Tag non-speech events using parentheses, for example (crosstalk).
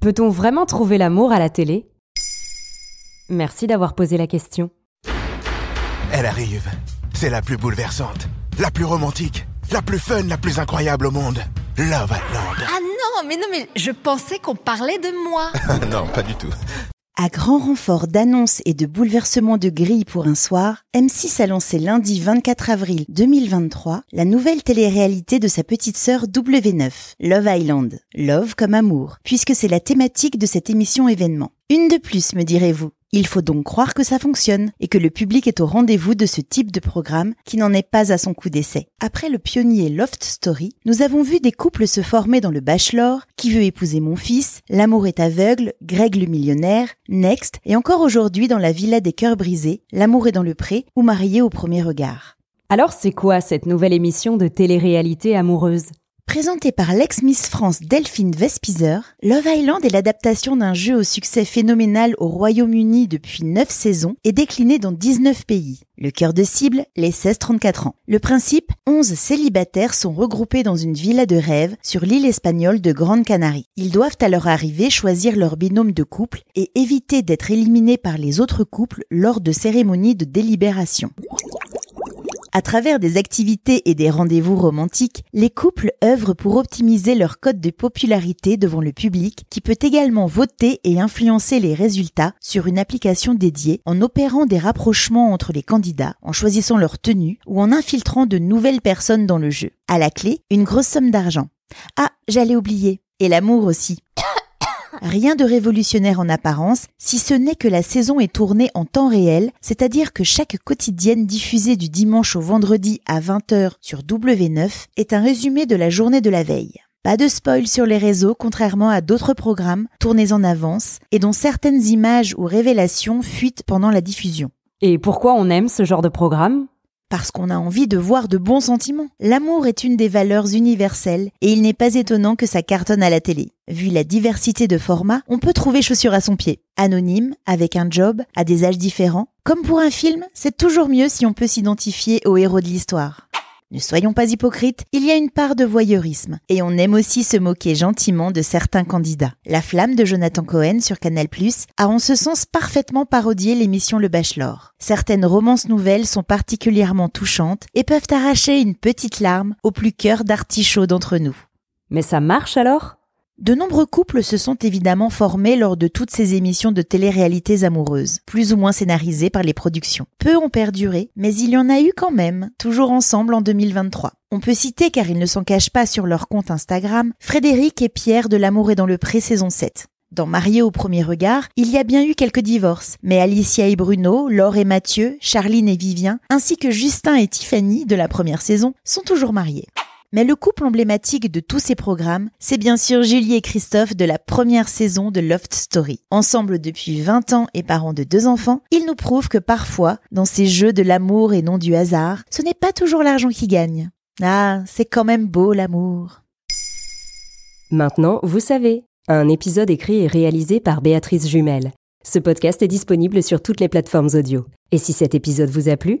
Peut-on vraiment trouver l'amour à la télé? Merci d'avoir posé la question. Elle arrive. C'est la plus bouleversante, la plus romantique, la plus fun, la plus incroyable au monde. Love Island. Ah non, mais non, mais je pensais qu'on parlait de moi. (laughs) non, pas du tout. À grand renfort d'annonces et de bouleversements de grilles pour un soir, M6 a lancé lundi 24 avril 2023 la nouvelle télé-réalité de sa petite sœur W9, Love Island. Love comme amour, puisque c'est la thématique de cette émission événement. Une de plus, me direz-vous. Il faut donc croire que ça fonctionne et que le public est au rendez-vous de ce type de programme qui n'en est pas à son coup d'essai. Après le pionnier Loft Story, nous avons vu des couples se former dans le Bachelor, Qui veut épouser mon fils, L'amour est aveugle, Greg le millionnaire, Next et encore aujourd'hui dans la Villa des cœurs brisés, L'amour est dans le pré ou Marié au premier regard. Alors c'est quoi cette nouvelle émission de télé-réalité amoureuse? Présentée par l'ex-Miss France Delphine Vespizer, Love Island est l'adaptation d'un jeu au succès phénoménal au Royaume-Uni depuis 9 saisons et décliné dans 19 pays. Le cœur de cible, les 16-34 ans. Le principe, 11 célibataires sont regroupés dans une villa de rêve sur l'île espagnole de Grande Canarie. Ils doivent à leur arrivée choisir leur binôme de couple et éviter d'être éliminés par les autres couples lors de cérémonies de délibération. À travers des activités et des rendez-vous romantiques, les couples œuvrent pour optimiser leur code de popularité devant le public qui peut également voter et influencer les résultats sur une application dédiée en opérant des rapprochements entre les candidats, en choisissant leur tenue ou en infiltrant de nouvelles personnes dans le jeu. À la clé, une grosse somme d'argent. Ah, j'allais oublier. Et l'amour aussi. Rien de révolutionnaire en apparence, si ce n'est que la saison est tournée en temps réel, c'est-à-dire que chaque quotidienne diffusée du dimanche au vendredi à 20h sur W9 est un résumé de la journée de la veille. Pas de spoil sur les réseaux, contrairement à d'autres programmes tournés en avance et dont certaines images ou révélations fuitent pendant la diffusion. Et pourquoi on aime ce genre de programme? Parce qu'on a envie de voir de bons sentiments. L'amour est une des valeurs universelles et il n'est pas étonnant que ça cartonne à la télé. Vu la diversité de formats, on peut trouver chaussures à son pied. Anonyme, avec un job, à des âges différents. Comme pour un film, c'est toujours mieux si on peut s'identifier au héros de l'histoire. Ne soyons pas hypocrites, il y a une part de voyeurisme, et on aime aussi se moquer gentiment de certains candidats. La flamme de Jonathan Cohen sur Canal+, a en ce sens parfaitement parodié l'émission Le Bachelor. Certaines romances nouvelles sont particulièrement touchantes et peuvent arracher une petite larme au plus cœur d'artichaut d'entre nous. Mais ça marche alors? De nombreux couples se sont évidemment formés lors de toutes ces émissions de télé-réalités amoureuses, plus ou moins scénarisées par les productions. Peu ont perduré, mais il y en a eu quand même, toujours ensemble en 2023. On peut citer, car ils ne s'en cachent pas sur leur compte Instagram, Frédéric et Pierre de L'amour est dans le pré saison 7. Dans Marié au premier regard, il y a bien eu quelques divorces, mais Alicia et Bruno, Laure et Mathieu, Charline et Vivien, ainsi que Justin et Tiffany de la première saison, sont toujours mariés. Mais le couple emblématique de tous ces programmes, c'est bien sûr Julie et Christophe de la première saison de Loft Story. Ensemble depuis 20 ans et parents de deux enfants, ils nous prouvent que parfois, dans ces jeux de l'amour et non du hasard, ce n'est pas toujours l'argent qui gagne. Ah, c'est quand même beau l'amour. Maintenant, vous savez, un épisode écrit et réalisé par Béatrice Jumel. Ce podcast est disponible sur toutes les plateformes audio. Et si cet épisode vous a plu,